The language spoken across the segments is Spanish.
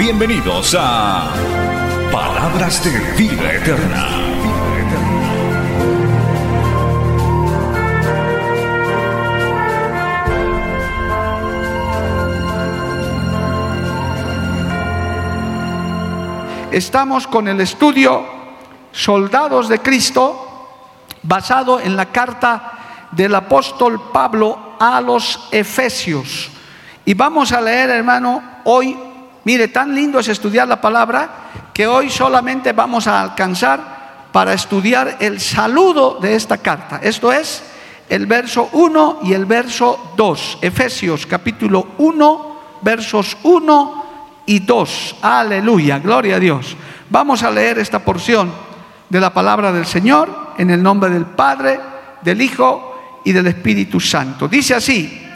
Bienvenidos a Palabras de Vida Eterna. Estamos con el estudio Soldados de Cristo basado en la carta del apóstol Pablo a los Efesios. Y vamos a leer, hermano, hoy, mire, tan lindo es estudiar la palabra que hoy solamente vamos a alcanzar para estudiar el saludo de esta carta. Esto es el verso 1 y el verso 2. Efesios capítulo 1, versos 1 y 2. Aleluya, gloria a Dios. Vamos a leer esta porción de la palabra del Señor en el nombre del Padre, del Hijo y del Espíritu Santo. Dice así,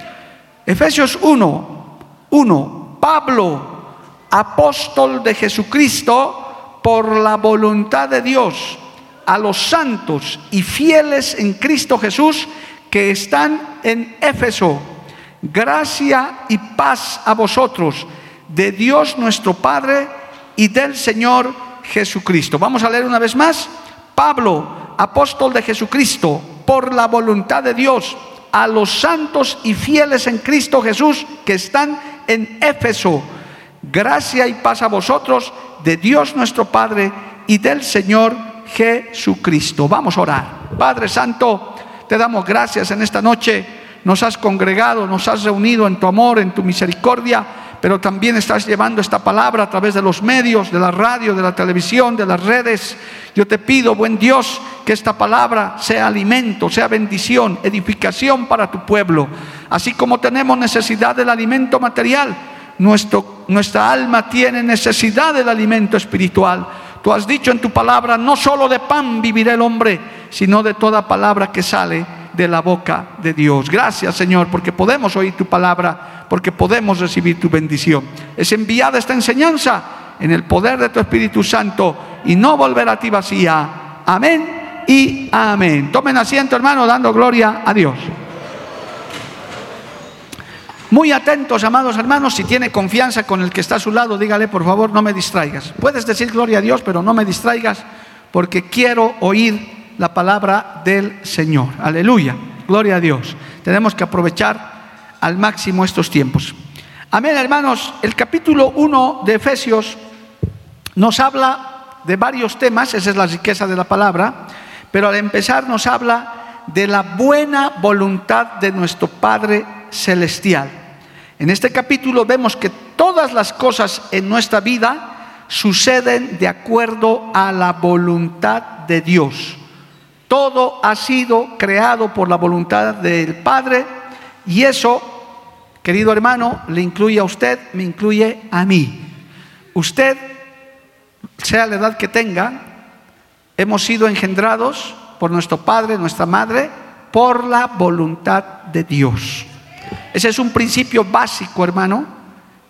Efesios 1, 1, Pablo, apóstol de Jesucristo, por la voluntad de Dios, a los santos y fieles en Cristo Jesús que están en Éfeso. Gracia y paz a vosotros de Dios nuestro Padre y del Señor Jesucristo. Vamos a leer una vez más. Pablo, apóstol de Jesucristo, por la voluntad de Dios, a los santos y fieles en Cristo Jesús que están en Éfeso. Gracia y paz a vosotros de Dios nuestro Padre y del Señor Jesucristo. Vamos a orar. Padre Santo, te damos gracias en esta noche. Nos has congregado, nos has reunido en tu amor, en tu misericordia pero también estás llevando esta palabra a través de los medios, de la radio, de la televisión, de las redes. Yo te pido, buen Dios, que esta palabra sea alimento, sea bendición, edificación para tu pueblo. Así como tenemos necesidad del alimento material, nuestro, nuestra alma tiene necesidad del alimento espiritual. Tú has dicho en tu palabra, no solo de pan vivirá el hombre, sino de toda palabra que sale de la boca de Dios. Gracias Señor, porque podemos oír tu palabra porque podemos recibir tu bendición. Es enviada esta enseñanza en el poder de tu Espíritu Santo y no volverá a ti vacía. Amén y amén. Tomen asiento, hermano, dando gloria a Dios. Muy atentos, amados hermanos, si tiene confianza con el que está a su lado, dígale, por favor, no me distraigas. Puedes decir gloria a Dios, pero no me distraigas porque quiero oír la palabra del Señor. Aleluya. Gloria a Dios. Tenemos que aprovechar al máximo estos tiempos. Amén, hermanos. El capítulo 1 de Efesios nos habla de varios temas, esa es la riqueza de la palabra, pero al empezar nos habla de la buena voluntad de nuestro Padre Celestial. En este capítulo vemos que todas las cosas en nuestra vida suceden de acuerdo a la voluntad de Dios. Todo ha sido creado por la voluntad del Padre y eso Querido hermano, le incluye a usted, me incluye a mí. Usted, sea la edad que tenga, hemos sido engendrados por nuestro padre, nuestra madre, por la voluntad de Dios. Ese es un principio básico, hermano,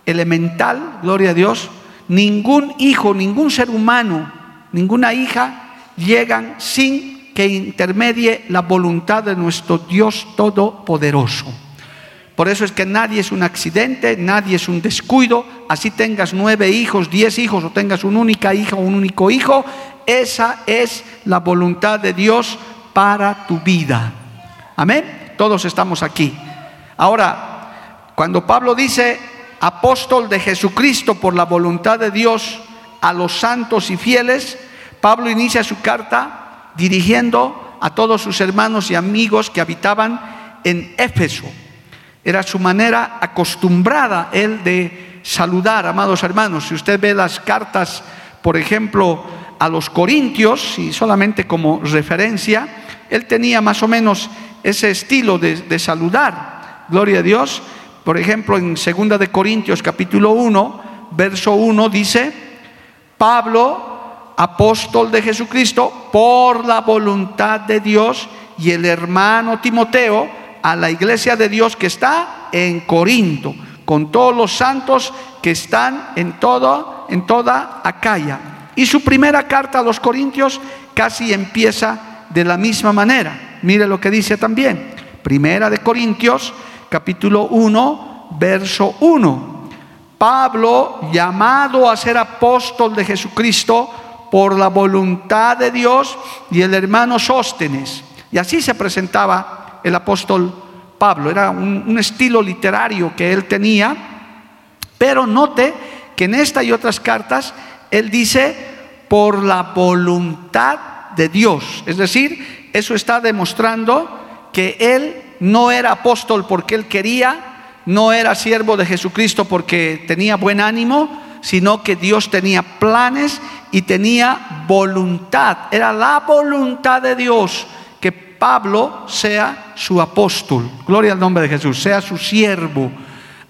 elemental, gloria a Dios. Ningún hijo, ningún ser humano, ninguna hija llegan sin que intermedie la voluntad de nuestro Dios Todopoderoso. Por eso es que nadie es un accidente, nadie es un descuido. Así tengas nueve hijos, diez hijos o tengas una única hija o un único hijo, esa es la voluntad de Dios para tu vida. Amén. Todos estamos aquí. Ahora, cuando Pablo dice apóstol de Jesucristo por la voluntad de Dios a los santos y fieles, Pablo inicia su carta dirigiendo a todos sus hermanos y amigos que habitaban en Éfeso. Era su manera acostumbrada él de saludar, amados hermanos. Si usted ve las cartas, por ejemplo, a los corintios, y solamente como referencia, él tenía más o menos ese estilo de, saludar. Gloria a Dios. Por ejemplo, en 2 de Corintios capítulo 1, verso 1 dice, Pablo, apóstol de Jesucristo, por la voluntad de Dios, y el hermano Timoteo a la iglesia de Dios que está en Corinto, con todos los santos que están en todo, en toda Acaya. Y su primera carta a los Corintios casi empieza de la misma manera. Mire lo que dice también. Primera de Corintios, capítulo 1, verso 1. Pablo, llamado a ser apóstol de Jesucristo por la voluntad de Dios, y el hermano Sóstenes. Y así se presentaba el apóstol Pablo. Era un, un estilo literario que él tenía. Pero note que en esta y otras cartas él dice por la voluntad de Dios. Es decir, eso está demostrando que él no era apóstol porque él quería, no era siervo de Jesucristo porque tenía buen ánimo, sino que Dios tenía planes y tenía voluntad. Era la voluntad de Dios que Pablo sea su apóstol. Gloria al nombre de Jesús, sea su siervo.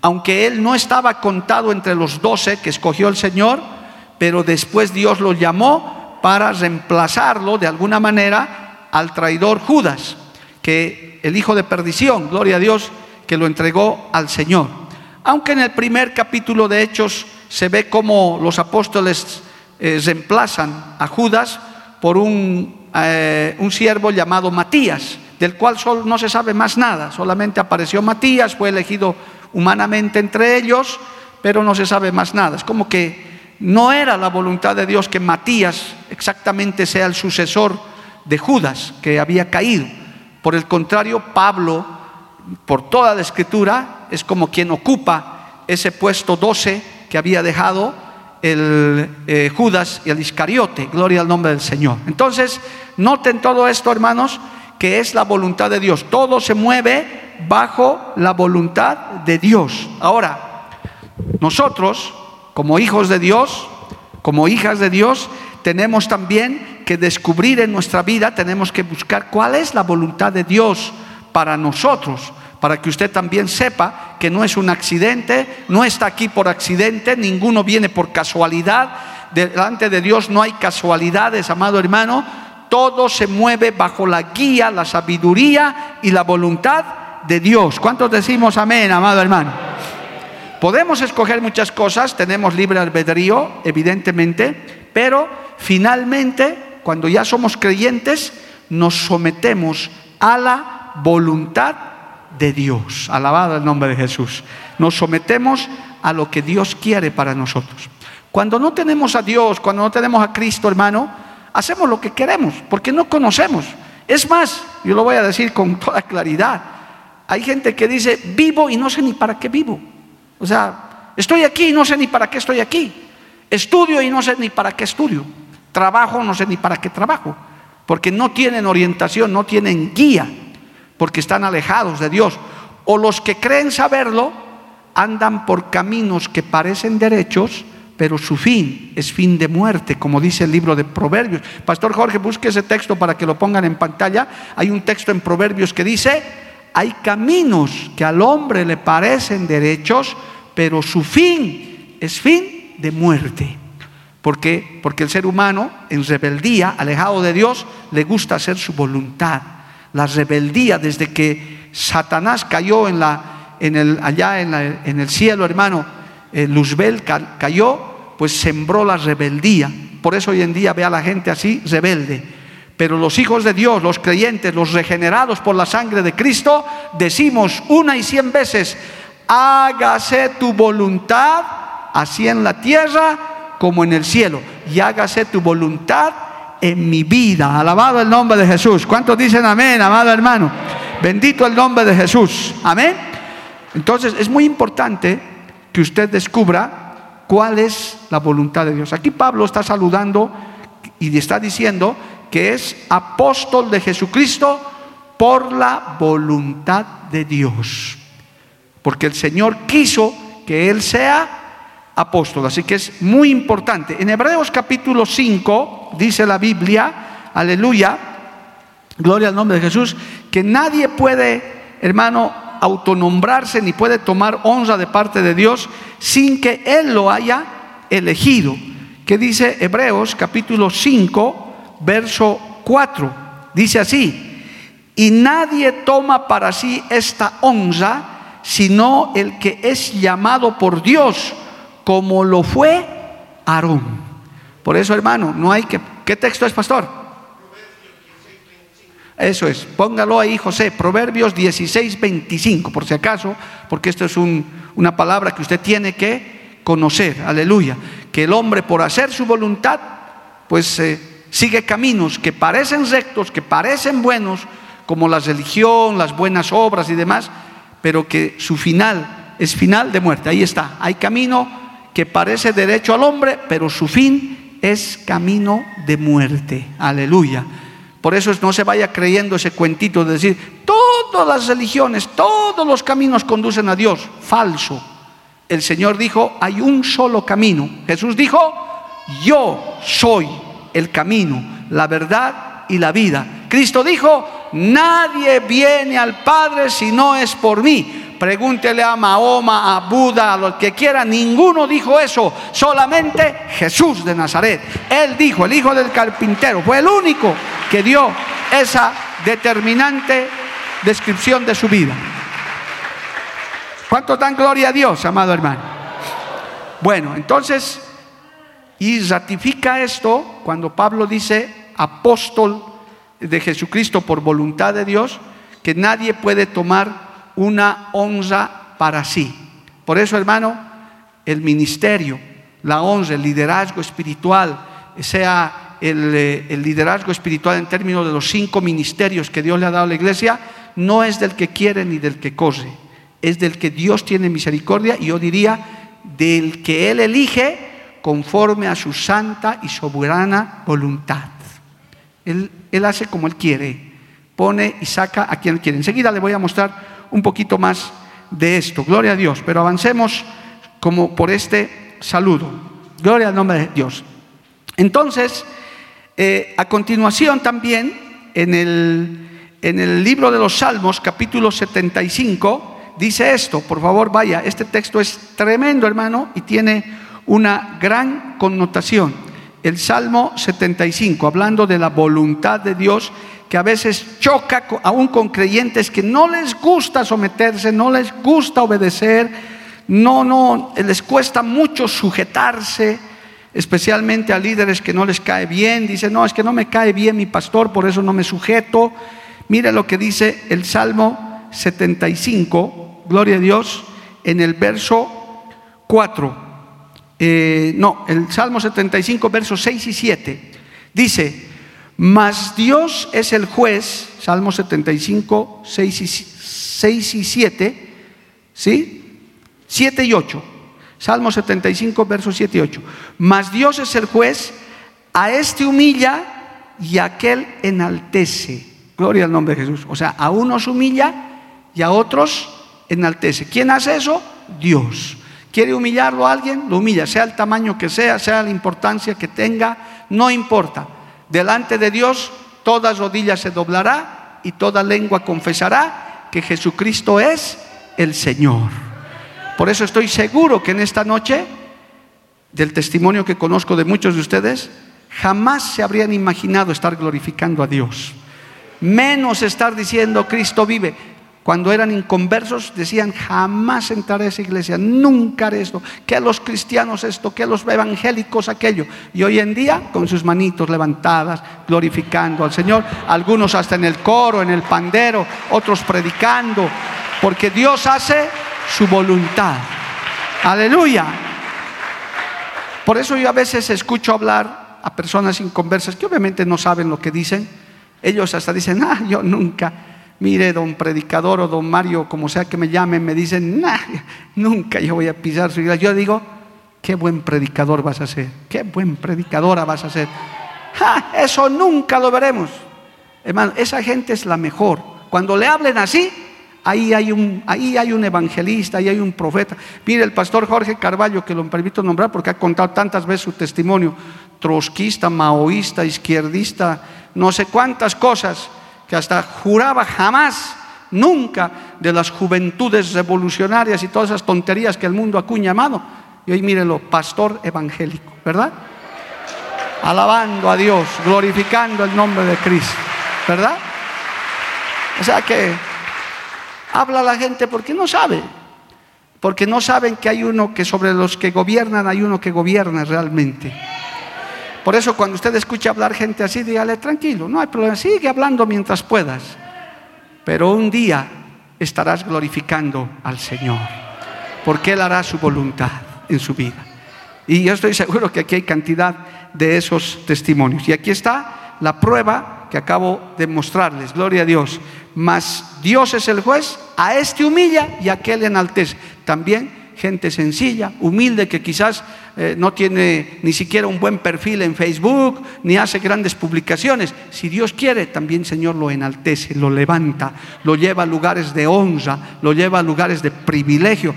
Aunque él no estaba contado entre los doce que escogió el Señor, pero después Dios lo llamó para reemplazarlo de alguna manera al traidor Judas que el hijo de perdición, gloria a Dios, que lo entregó al Señor. Aunque en el primer capítulo de Hechos se ve cómo los apóstoles eh, reemplazan a Judas por eh, un siervo llamado Matías, del cual no se sabe más nada, solamente apareció Matías, fue elegido humanamente entre ellos, pero no se sabe más nada. Es como que no era la voluntad de Dios que Matías exactamente sea el sucesor de Judas, que había caído. Por el contrario, Pablo, por toda la escritura, es como quien ocupa ese puesto 12 que había dejado el eh, Judas y el Iscariote. Gloria al nombre del Señor. Entonces, noten todo esto, hermanos, que es la voluntad de Dios. Todo se mueve bajo la voluntad de Dios. Ahora, nosotros, como hijos de Dios, como hijas de Dios, tenemos también que descubrir en nuestra vida, tenemos que buscar cuál es la voluntad de Dios para nosotros, para que usted también sepa que no es un accidente, no está aquí por accidente, ninguno viene por casualidad, delante de Dios no hay casualidades, amado hermano, todo se mueve bajo la guía, la sabiduría y la voluntad de Dios. ¿Cuántos decimos amén, amado hermano? Podemos escoger muchas cosas, tenemos libre albedrío, evidentemente, pero finalmente, cuando ya somos creyentes, nos sometemos a la voluntad de Dios. Alabado el nombre de Jesús. Nos sometemos a lo que Dios quiere para nosotros. Cuando no tenemos a Dios, cuando no tenemos a Cristo, hermano, hacemos lo que queremos, porque no conocemos. Es más, yo lo voy a decir con toda claridad. Hay gente que dice, vivo y no sé ni para qué vivo. O sea, estoy aquí y no sé ni para qué estoy aquí. Estudio y no sé ni para qué estudio. Trabajo, no sé ni para qué trabajo. Porque no tienen orientación, no tienen guía, porque están alejados de Dios. O los que creen saberlo andan por caminos que parecen derechos, pero su fin es fin de muerte, como dice el libro de Proverbios. Pastor Jorge, busque ese texto para que lo pongan en pantalla. Hay un texto en Proverbios que dice, hay caminos que al hombre le parecen derechos, pero su fin es fin de muerte. ¿Por qué? Porque el ser humano en rebeldía, alejado de Dios, le gusta hacer su voluntad. La rebeldía desde que Satanás cayó en la, en el, allá en, el cielo, hermano, eh, Luzbel cayó, pues sembró la rebeldía. Por eso hoy en día ve a la gente así, rebelde. Pero los hijos de Dios, los creyentes, los regenerados por la sangre de Cristo, decimos una y cien veces, hágase tu voluntad así en la tierra como en el cielo. Y hágase tu voluntad en mi vida. Alabado el nombre de Jesús. ¿Cuántos dicen amén, amado hermano? Bendito el nombre de Jesús. Amén. Entonces es muy importante que usted descubra cuál es la voluntad de Dios. Aquí Pablo está saludando y está diciendo que es apóstol de Jesucristo por la voluntad de Dios. Porque el Señor quiso que Él sea apóstol. Así que es muy importante. En Hebreos capítulo 5 dice la Biblia, aleluya, gloria al nombre de Jesús, que nadie puede, hermano, autonombrarse ni puede tomar honra de parte de Dios sin que Él lo haya elegido. ¿Qué dice Hebreos capítulo 5, verso 4? Dice así, y nadie toma para sí esta honra, sino el que es llamado por Dios, como lo fue Aarón. Por eso, hermano, no hay que... ¿Qué texto es, pastor? Eso es, póngalo ahí, José, Proverbios 16, 25, por si acaso, porque esto es una palabra que usted tiene que conocer, aleluya. Que el hombre por hacer su voluntad, pues eh, sigue caminos que parecen rectos, que parecen buenos, como la religión, las buenas obras y demás, pero que su final es final de muerte. Ahí está, hay camino que parece derecho al hombre, pero su fin es camino de muerte. Aleluya. Por eso no se vaya creyendo ese cuentito de decir, todas las religiones, todos los caminos conducen a Dios. Falso. El Señor dijo, hay un solo camino. Jesús dijo, yo soy el camino, la verdad y la vida. Cristo dijo, nadie viene al Padre si no es por mí. Pregúntele a Mahoma, a Buda, a los que quiera. Ninguno dijo eso, solamente Jesús de Nazaret. Él dijo, el hijo del carpintero, fue el único que dio esa determinante descripción de su vida. ¿Cuánto dan gloria a Dios, amado hermano? Bueno, entonces, y ratifica esto cuando Pablo dice, apóstol de Jesucristo por voluntad de Dios, que nadie puede tomar una honra para sí. Por eso, hermano, el ministerio, la honra, el liderazgo espiritual, sea eh, el, liderazgo espiritual en términos de los cinco ministerios que Dios le ha dado a la iglesia, no es del que quiere ni del que corre, es del que Dios tiene misericordia y yo diría del que Él elige conforme a su santa y soberana voluntad. Él, él hace como Él quiere, pone y saca a quien quiere. Enseguida le voy a mostrar un poquito más de esto. Gloria a Dios, pero avancemos como por este saludo. Gloria al nombre de Dios. Entonces, eh, a continuación también, en el, en el libro de los Salmos, capítulo 75, dice esto, por favor vaya, este texto es tremendo hermano y tiene una gran connotación. El Salmo 75, hablando de la voluntad de Dios, que a veces choca aún con creyentes que no les gusta someterse, no les gusta obedecer, no, no, les cuesta mucho sujetarse especialmente a líderes que no les cae bien. Dice, no, es que no me cae bien mi pastor, por eso no me sujeto. Mire lo que dice el Salmo 75, gloria a Dios, en el verso 4. Eh, no, el Salmo 75, versos 6 y 7. Dice, mas Dios es el juez, Salmo 75, 6 y, 6 y 7, ¿sí? 7 y 8. Salmo 75, versos 7 y 8. Mas Dios es el juez, a este humilla y a aquel enaltece. Gloria al nombre de Jesús. O sea, a unos humilla y a otros enaltece. ¿Quién hace eso? Dios. ¿Quiere humillarlo a alguien? Lo humilla, sea el tamaño que sea, sea la importancia que tenga, no importa. Delante de Dios toda rodilla se doblará y toda lengua confesará que Jesucristo es el Señor. Por eso estoy seguro que en esta noche, del testimonio que conozco de muchos de ustedes, jamás se habrían imaginado estar glorificando a Dios. Menos estar diciendo Cristo vive. Cuando eran inconversos decían, jamás entraré a esa iglesia, nunca haré esto, que a los cristianos esto, que a los evangélicos aquello. Y hoy en día, con sus manitos levantadas, glorificando al Señor, algunos hasta en el coro, en el pandero, otros predicando, porque Dios hace su voluntad. Aleluya. Por eso yo a veces escucho hablar a personas inconversas que obviamente no saben lo que dicen. Ellos hasta dicen, ah, yo nunca, mire, don predicador o don Mario, como sea que me llamen, me dicen, nunca yo voy a pisar su iglesia. Yo digo, qué buen predicador vas a ser, qué buen predicadora vas a ser. eso nunca lo veremos. Hermano, esa gente es la mejor. Cuando le hablen así, Ahí hay, un, ahí hay un evangelista, ahí hay un profeta. Mire, el pastor Jorge Carballo, que lo permito nombrar porque ha contado tantas veces su testimonio, trotskista, maoísta, izquierdista, no sé cuántas cosas, que hasta juraba jamás, nunca, de las juventudes revolucionarias y todas esas tonterías que el mundo acuña llamado. Y hoy mírenlo, pastor evangélico, ¿verdad? Alabando a Dios, glorificando el nombre de Cristo, ¿verdad? O sea que habla la gente porque no sabe, porque no saben que hay uno que sobre los que gobiernan hay uno que gobierna realmente. Por eso cuando usted escucha hablar gente así, dígale tranquilo, no hay problema, sigue hablando mientras puedas. Pero un día estarás glorificando al Señor, porque Él hará su voluntad en su vida. Y yo estoy seguro que aquí hay cantidad de esos testimonios. Y aquí está la prueba que acabo de mostrarles, gloria a Dios. Mas Dios es el juez, a este humilla y a aquel enaltece. También gente sencilla, humilde, que quizás eh, no tiene ni siquiera un buen perfil en Facebook, ni hace grandes publicaciones. Si Dios quiere, también Señor lo enaltece, lo levanta, lo lleva a lugares de honra, lo lleva a lugares de privilegio.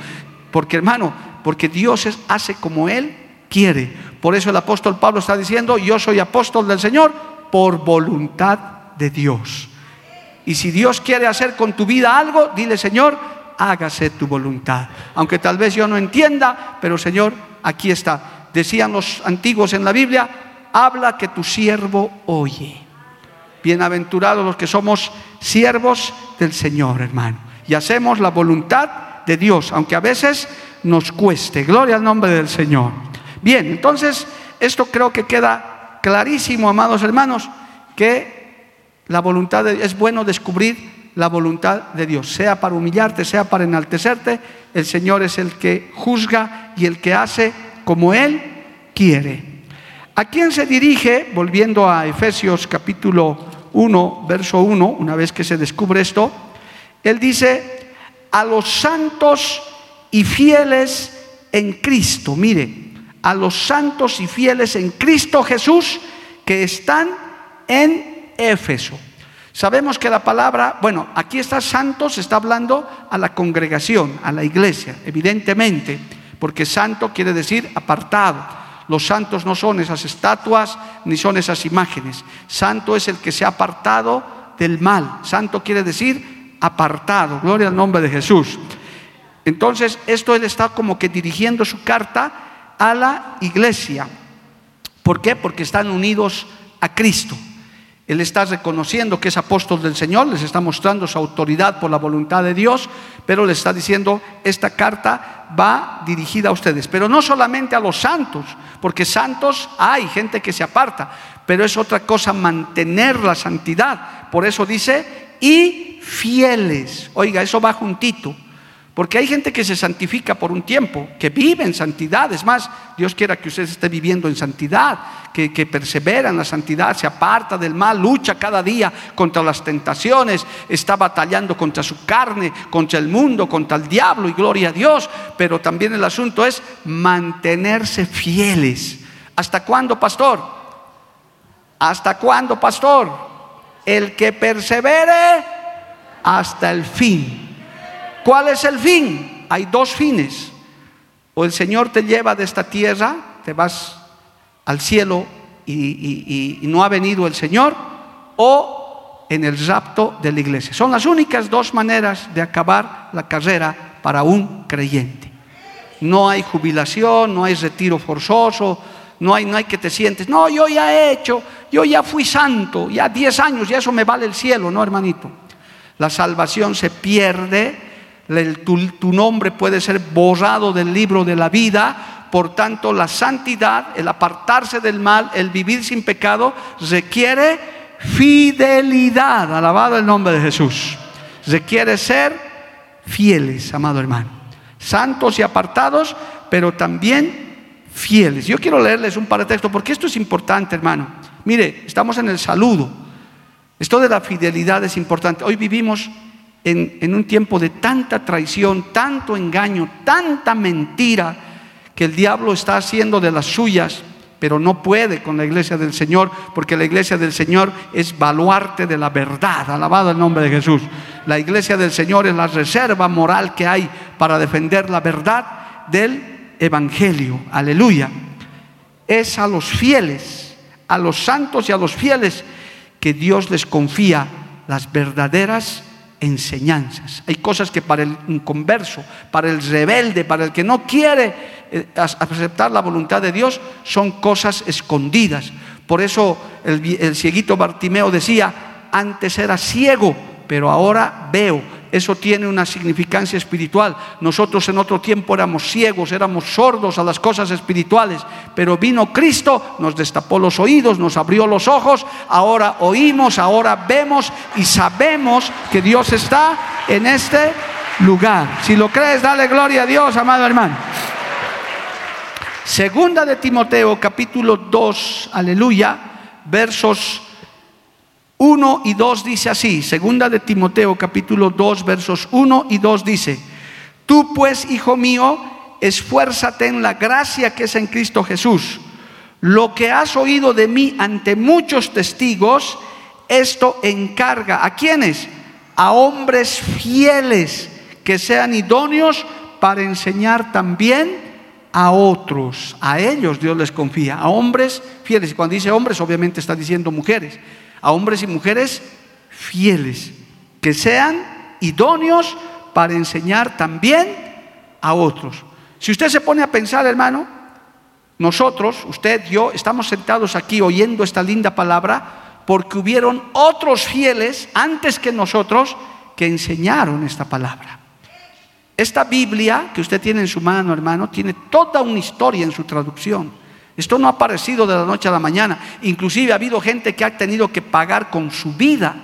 Porque hermano, porque Dios hace como Él quiere. Por eso el apóstol Pablo está diciendo, yo soy apóstol del Señor por voluntad de Dios. Y si Dios quiere hacer con tu vida algo, dile, Señor, hágase tu voluntad. Aunque tal vez yo no entienda, pero Señor, aquí está. Decían los antiguos en la Biblia, habla que tu siervo oye. Bienaventurados los que somos siervos del Señor, hermano. Y hacemos la voluntad de Dios, aunque a veces nos cueste. Gloria al nombre del Señor. Bien, entonces esto creo que queda clarísimo, amados hermanos, que la voluntad de, es bueno descubrir la voluntad de Dios, sea para humillarte, sea para enaltecerte, el Señor es el que juzga y el que hace como Él quiere. ¿A quién se dirige? Volviendo a Efesios capítulo 1, verso 1, una vez que se descubre esto, Él dice, a los santos y fieles en Cristo, mire, a los santos y fieles en Cristo Jesús que están en Éfeso. Sabemos que la palabra, bueno, aquí está santos, está hablando a la congregación, a la iglesia, evidentemente, porque santo quiere decir apartado. Los santos no son esas estatuas ni son esas imágenes. Santo es el que se ha apartado del mal. Santo quiere decir apartado. Gloria al nombre de Jesús. Entonces, esto él está como que dirigiendo su carta a la iglesia. ¿Por qué? Porque están unidos a Cristo. Él está reconociendo que es apóstol del Señor, les está mostrando su autoridad por la voluntad de Dios, pero les está diciendo, esta carta va dirigida a ustedes, pero no solamente a los santos, porque santos hay gente que se aparta, pero es otra cosa mantener la santidad. Por eso dice, y fieles. Oiga, eso va juntito. Porque hay gente que se santifica por un tiempo, que vive en santidad. Es más, Dios quiera que usted esté viviendo en santidad, que, persevera en la santidad, se aparta del mal, lucha cada día contra las tentaciones, está batallando contra su carne, contra el mundo, contra el diablo y gloria a Dios. Pero también el asunto es mantenerse fieles. ¿Hasta cuándo, pastor? ¿Hasta cuándo, pastor? El que persevere hasta el fin. ¿Cuál es el fin? Hay dos fines. O el Señor te lleva de esta tierra, te vas al cielo y, no ha venido el Señor, o en el rapto de la iglesia. Son las únicas dos maneras de acabar la carrera para un creyente. No hay jubilación, no hay retiro forzoso, no hay, no hay que te sientes, no, yo ya he hecho, yo ya fui santo, ya 10 años, y eso me vale el cielo, no hermanito. La salvación se pierde tu, nombre puede ser borrado del libro de la vida. Por tanto, la santidad, el apartarse del mal, el vivir sin pecado, requiere fidelidad. Alabado el nombre de Jesús. Requiere ser fieles, amado hermano. Santos y apartados, pero también fieles. Yo quiero leerles un par de textos porque esto es importante, hermano. Mire, estamos en el saludo. Esto de la fidelidad es importante. Hoy vivimos en, un tiempo de tanta traición, tanto engaño, tanta mentira, que el diablo está haciendo de las suyas, pero no puede con la iglesia del Señor, porque la iglesia del Señor es baluarte de la verdad, alabado el nombre de Jesús. La iglesia del Señor es la reserva moral que hay para defender la verdad del Evangelio, aleluya. Es a los fieles, a los santos y a los fieles que Dios les confía las verdaderas enseñanzas. Hay cosas que para el inconverso, para el rebelde, para el que no quiere eh, aceptar la voluntad de Dios, son cosas escondidas. Por eso el, el cieguito Bartimeo decía, antes era ciego, pero ahora veo eso tiene una significancia espiritual. Nosotros en otro tiempo éramos ciegos, éramos sordos a las cosas espirituales, pero vino Cristo, nos destapó los oídos, nos abrió los ojos, ahora oímos, ahora vemos y sabemos que Dios está en este lugar. Si lo crees, dale gloria a Dios, amado hermano. Segunda de Timoteo, capítulo 2, aleluya, versos 1 y 2 dice así, segunda de Timoteo capítulo 2 versos 1 y 2 dice, tú pues, hijo mío, esfuérzate en la gracia que es en Cristo Jesús. Lo que has oído de mí ante muchos testigos, esto encarga a quienes? A hombres fieles que sean idóneos para enseñar también a otros. A ellos Dios les confía, a hombres fieles. Y cuando dice hombres, obviamente está diciendo mujeres a hombres y mujeres fieles, que sean idóneos para enseñar también a otros. Si usted se pone a pensar, hermano, nosotros, usted, yo, estamos sentados aquí oyendo esta linda palabra porque hubieron otros fieles antes que nosotros que enseñaron esta palabra. Esta Biblia que usted tiene en su mano, hermano, tiene toda una historia en su traducción. Esto no ha aparecido de la noche a la mañana. Inclusive ha habido gente que ha tenido que pagar con su vida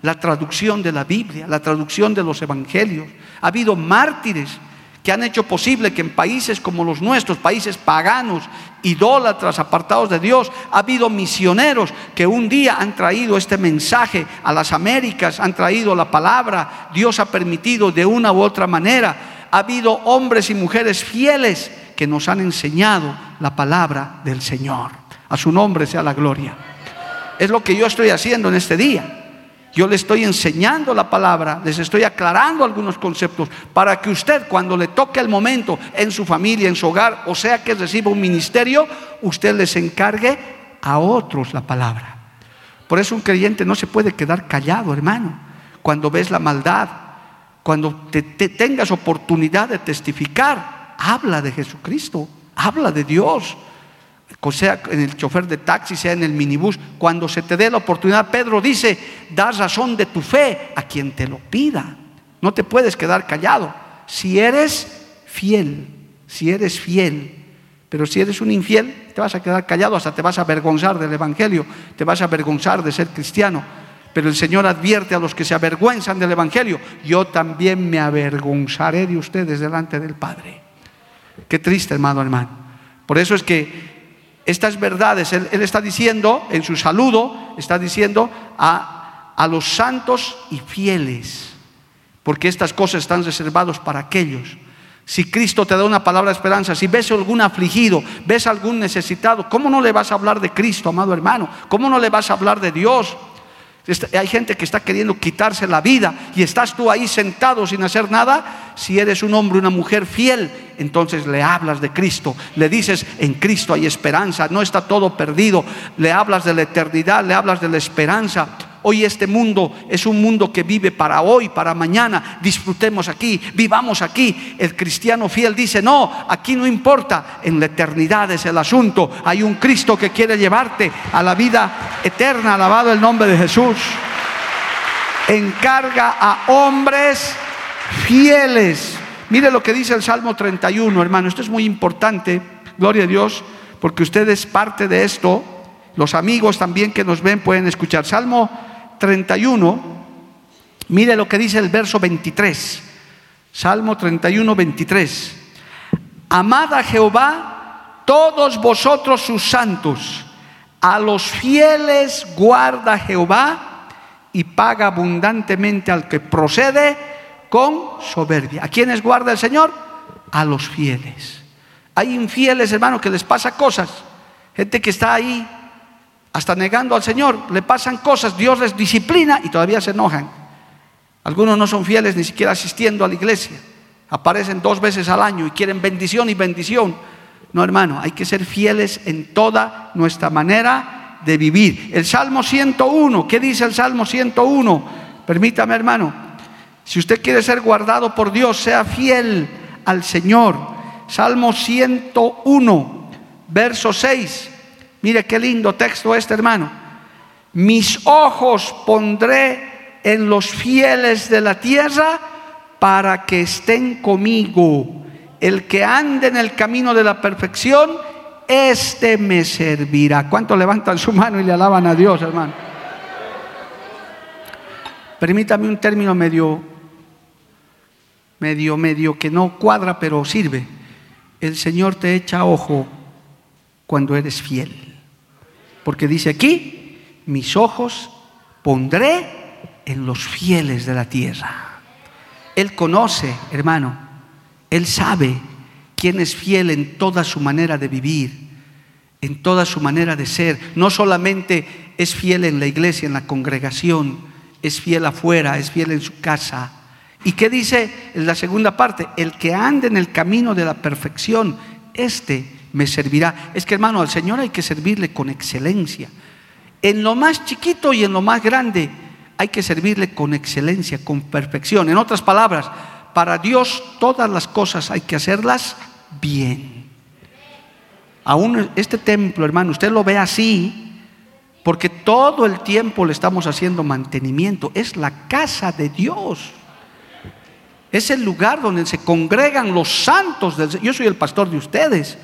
la traducción de la Biblia, la traducción de los evangelios. Ha habido mártires que han hecho posible que en países como los nuestros, países paganos, idólatras, apartados de Dios, ha habido misioneros que un día han traído este mensaje a las Américas, han traído la palabra, Dios ha permitido de una u otra manera. Ha habido hombres y mujeres fieles que nos han enseñado la palabra del Señor. A su nombre sea la gloria. Es lo que yo estoy haciendo en este día. Yo le estoy enseñando la palabra, les estoy aclarando algunos conceptos para que usted cuando le toque el momento en su familia, en su hogar, o sea que reciba un ministerio, usted les encargue a otros la palabra. Por eso un creyente no se puede quedar callado, hermano, cuando ves la maldad, cuando te, tengas oportunidad de testificar habla de Jesucristo, habla de Dios. sea en el chofer de taxi, sea en el minibús, cuando se te dé la oportunidad, Pedro dice, da razón de tu fe a quien te lo pida. No te puedes quedar callado. Si eres fiel, si eres fiel, pero si eres un infiel, te vas a quedar callado, hasta te vas a avergonzar del Evangelio, te vas a avergonzar de ser cristiano. Pero el Señor advierte a los que se avergüenzan del Evangelio, yo también me avergonzaré de ustedes delante del Padre. Qué triste, hermano, hermano. Por eso es que estas verdades, él, está diciendo en su saludo, está diciendo a, a los santos y fieles, porque estas cosas están reservadas para aquellos. Si Cristo te da una palabra de esperanza, si ves algún afligido, ves algún necesitado, ¿cómo no le vas a hablar de Cristo, amado hermano? ¿Cómo no le vas a hablar de Dios? Hay gente que está queriendo quitarse la vida y estás tú ahí sentado sin hacer nada. Si eres un hombre, una mujer fiel, entonces le hablas de Cristo, le dices, en Cristo hay esperanza, no está todo perdido, le hablas de la eternidad, le hablas de la esperanza. Hoy este mundo es un mundo que vive para hoy, para mañana. Disfrutemos aquí, vivamos aquí. El cristiano fiel dice, no, aquí no importa, en la eternidad es el asunto. Hay un Cristo que quiere llevarte a la vida eterna, alabado el nombre de Jesús. Encarga a hombres fieles. Mire lo que dice el Salmo 31, hermano. Esto es muy importante, gloria a Dios, porque usted es parte de esto. Los amigos también que nos ven pueden escuchar. Salmo 31, mire lo que dice el verso 23. Salmo 31, 23. Amad a Jehová todos vosotros sus santos. A los fieles guarda Jehová y paga abundantemente al que procede con soberbia. ¿A quiénes guarda el Señor? A los fieles. Hay infieles, hermanos, que les pasa cosas. Gente que está ahí hasta negando al Señor, le pasan cosas, Dios les disciplina y todavía se enojan. Algunos no son fieles ni siquiera asistiendo a la iglesia. Aparecen dos veces al año y quieren bendición y bendición. No, hermano, hay que ser fieles en toda nuestra manera de vivir. El Salmo 101, ¿qué dice el Salmo 101? Permítame, hermano. Si usted quiere ser guardado por Dios, sea fiel al Señor. Salmo 101, verso 6. Mire qué lindo texto este, hermano. Mis ojos pondré en los fieles de la tierra para que estén conmigo. El que ande en el camino de la perfección, este me servirá. ¿Cuántos levantan su mano y le alaban a Dios, hermano? Permítame un término medio, medio, medio que no cuadra, pero sirve. El Señor te echa ojo cuando eres fiel. Porque dice aquí, mis ojos pondré en los fieles de la tierra. Él conoce, hermano, Él sabe quién es fiel en toda su manera de vivir, en toda su manera de ser. No solamente es fiel en la iglesia, en la congregación, es fiel afuera, es fiel en su casa. ¿Y qué dice en la segunda parte? El que ande en el camino de la perfección, este me servirá. Es que hermano, al Señor hay que servirle con excelencia. En lo más chiquito y en lo más grande hay que servirle con excelencia, con perfección. En otras palabras, para Dios todas las cosas hay que hacerlas bien. Aún este templo, hermano, usted lo ve así, porque todo el tiempo le estamos haciendo mantenimiento. Es la casa de Dios. Es el lugar donde se congregan los santos. Yo soy el pastor de ustedes.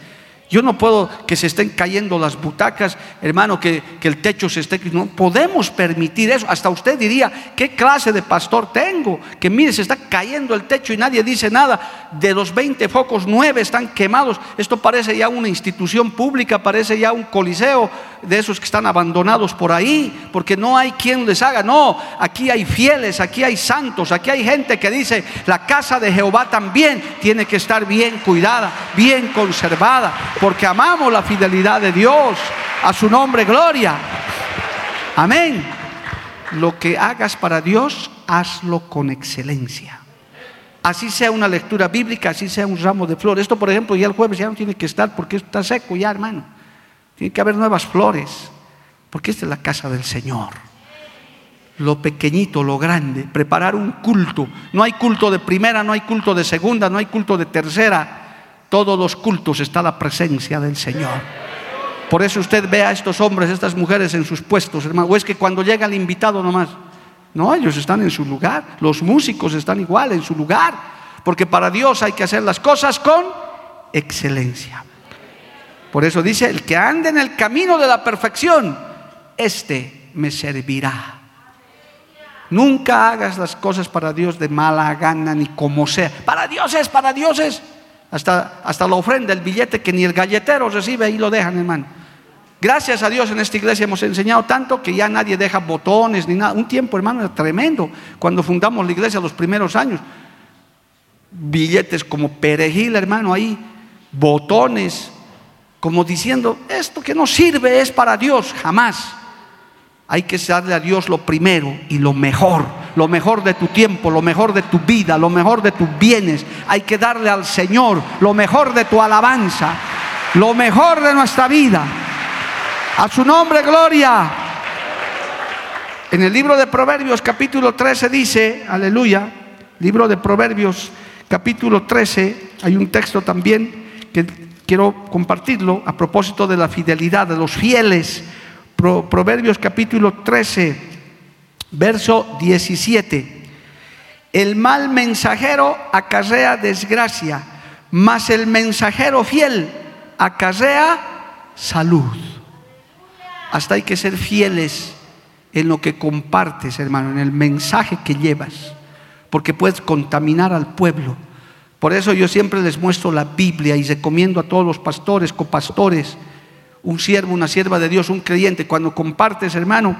Yo no puedo que se estén cayendo las butacas, hermano, que, el techo se esté... No podemos permitir eso. Hasta usted diría, ¿qué clase de pastor tengo? Que mire, se está cayendo el techo y nadie dice nada. De los 20 focos, 9 están quemados. Esto parece ya una institución pública, parece ya un coliseo de esos que están abandonados por ahí, porque no hay quien les haga. No, aquí hay fieles, aquí hay santos, aquí hay gente que dice, la casa de Jehová también tiene que estar bien cuidada, bien conservada porque amamos la fidelidad de Dios. A su nombre, gloria. Amén. Lo que hagas para Dios, hazlo con excelencia. Así sea una lectura bíblica, así sea un ramo de flores. Esto, por ejemplo, ya el jueves ya no tiene que estar porque está seco ya, hermano. Tiene que haber nuevas flores, porque esta es la casa del Señor. Lo pequeñito, lo grande, preparar un culto. No hay culto de primera, no hay culto de segunda, no hay culto de tercera todos los cultos está la presencia del Señor. Por eso usted ve a estos hombres, estas mujeres en sus puestos, hermano. O es que cuando llega el invitado nomás. No, ellos están en su lugar. Los músicos están igual en su lugar. Porque para Dios hay que hacer las cosas con excelencia. Por eso dice, el que ande en el camino de la perfección, este me servirá. Nunca hagas las cosas para Dios de mala gana ni como sea. Para Dios es, para Dios es. Hasta, hasta la ofrenda, el billete que ni el galletero recibe, y lo dejan, hermano. Gracias a Dios en esta iglesia hemos enseñado tanto que ya nadie deja botones ni nada. Un tiempo, hermano, era tremendo. Cuando fundamos la iglesia los primeros años, billetes como perejil, hermano, ahí, botones, como diciendo, esto que no sirve es para Dios, jamás. Hay que darle a Dios lo primero y lo mejor, lo mejor de tu tiempo, lo mejor de tu vida, lo mejor de tus bienes. Hay que darle al Señor lo mejor de tu alabanza, lo mejor de nuestra vida. A su nombre, gloria. En el libro de Proverbios capítulo 13 dice, aleluya, libro de Proverbios capítulo 13, hay un texto también que quiero compartirlo a propósito de la fidelidad de los fieles Proverbios capítulo 13, verso 17. El mal mensajero acarrea desgracia, mas el mensajero fiel acarrea salud. Hasta hay que ser fieles en lo que compartes, hermano, en el mensaje que llevas, porque puedes contaminar al pueblo. Por eso yo siempre les muestro la Biblia y recomiendo a todos los pastores, copastores, un siervo, una sierva de Dios, un creyente, cuando compartes, hermano,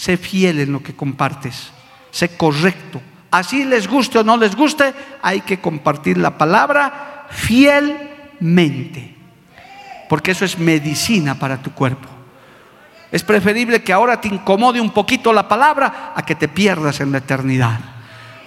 sé fiel en lo que compartes, sé correcto. Así les guste o no les guste, hay que compartir la palabra fielmente, porque eso es medicina para tu cuerpo. Es preferible que ahora te incomode un poquito la palabra a que te pierdas en la eternidad.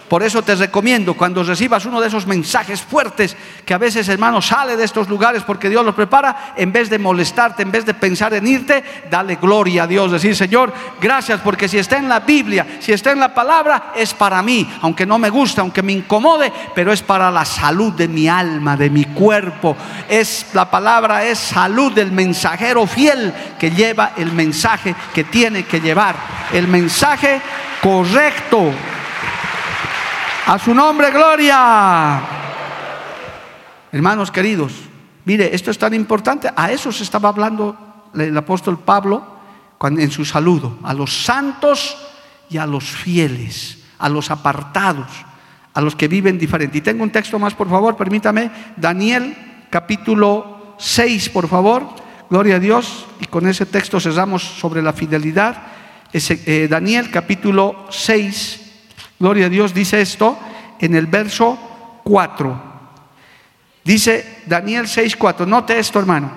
Por eso te recomiendo cuando recibas uno de esos mensajes fuertes que a veces, hermano, sale de estos lugares porque Dios los prepara, en vez de molestarte, en vez de pensar en irte, dale gloria a Dios. Decir, Señor, gracias porque si está en la Biblia, si está en la palabra, es para mí, aunque no me guste, aunque me incomode, pero es para la salud de mi alma, de mi cuerpo. Es la palabra es salud del mensajero fiel que lleva el mensaje que tiene que llevar, el mensaje correcto. A su nombre, gloria. Hermanos queridos, mire, esto es tan importante. A eso se estaba hablando el apóstol Pablo en su saludo. A los santos y a los fieles, a los apartados, a los que viven diferente. Y tengo un texto más, por favor, permítame. Daniel capítulo 6, por favor. Gloria a Dios. Y con ese texto cesamos sobre la fidelidad. Eh, Daniel capítulo 6 Gloria a Dios, dice esto en el verso 4. Dice Daniel 6:4. Note esto, hermano.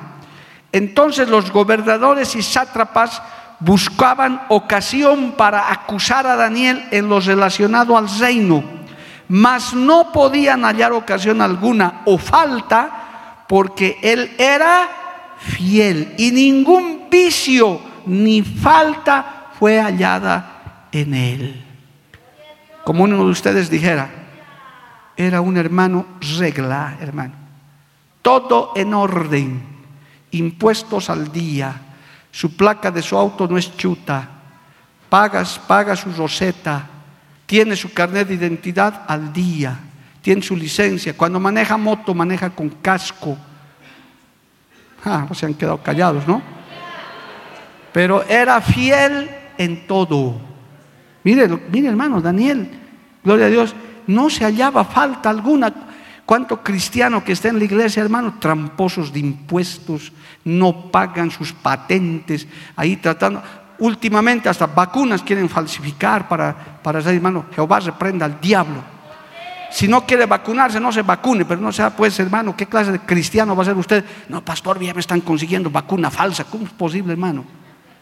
Entonces los gobernadores y sátrapas buscaban ocasión para acusar a Daniel en lo relacionado al reino, mas no podían hallar ocasión alguna o falta porque él era fiel y ningún vicio ni falta fue hallada en él como uno de ustedes dijera, era un hermano regla, hermano. Todo en orden, impuestos al día, su placa de su auto no es chuta, pagas, paga su roseta, tiene su carnet de identidad al día, tiene su licencia. Cuando maneja moto, maneja con casco. Ah, se han quedado callados, ¿no? Pero era fiel en todo. Mire, mire hermano, Daniel, gloria a Dios, no se hallaba falta alguna. ¿Cuánto cristiano que está en la iglesia, hermano, tramposos de impuestos, no pagan sus patentes, ahí tratando, últimamente hasta vacunas quieren falsificar para, para ser, hermano, Jehová reprenda al diablo. Si no quiere vacunarse, no se vacune, pero no sea, pues, hermano, ¿qué clase de cristiano va a ser usted? No, pastor, ya me están consiguiendo vacuna falsa. ¿Cómo es posible, hermano?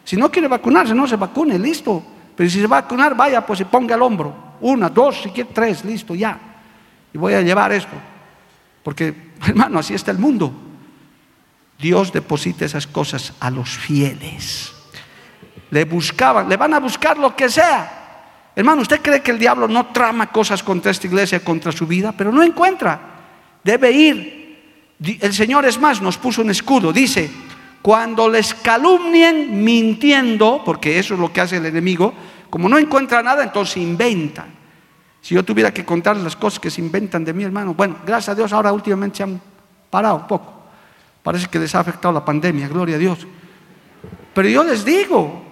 Si no quiere vacunarse, no se vacune, listo. Pero si se va a vacunar, vaya, pues se ponga el hombro. Una, dos, si quiere tres, listo, ya. Y voy a llevar esto. Porque, hermano, así está el mundo. Dios deposita esas cosas a los fieles. Le buscaban, le van a buscar lo que sea. Hermano, ¿usted cree que el diablo no trama cosas contra esta iglesia, contra su vida? Pero no encuentra. Debe ir. El Señor es más, nos puso un escudo. Dice, cuando les calumnien mintiendo, porque eso es lo que hace el enemigo, como no encuentra nada, entonces inventan. Si yo tuviera que contar las cosas que se inventan de mi hermano, bueno, gracias a Dios ahora últimamente se han parado un poco. Parece que les ha afectado la pandemia, gloria a Dios. Pero yo les digo,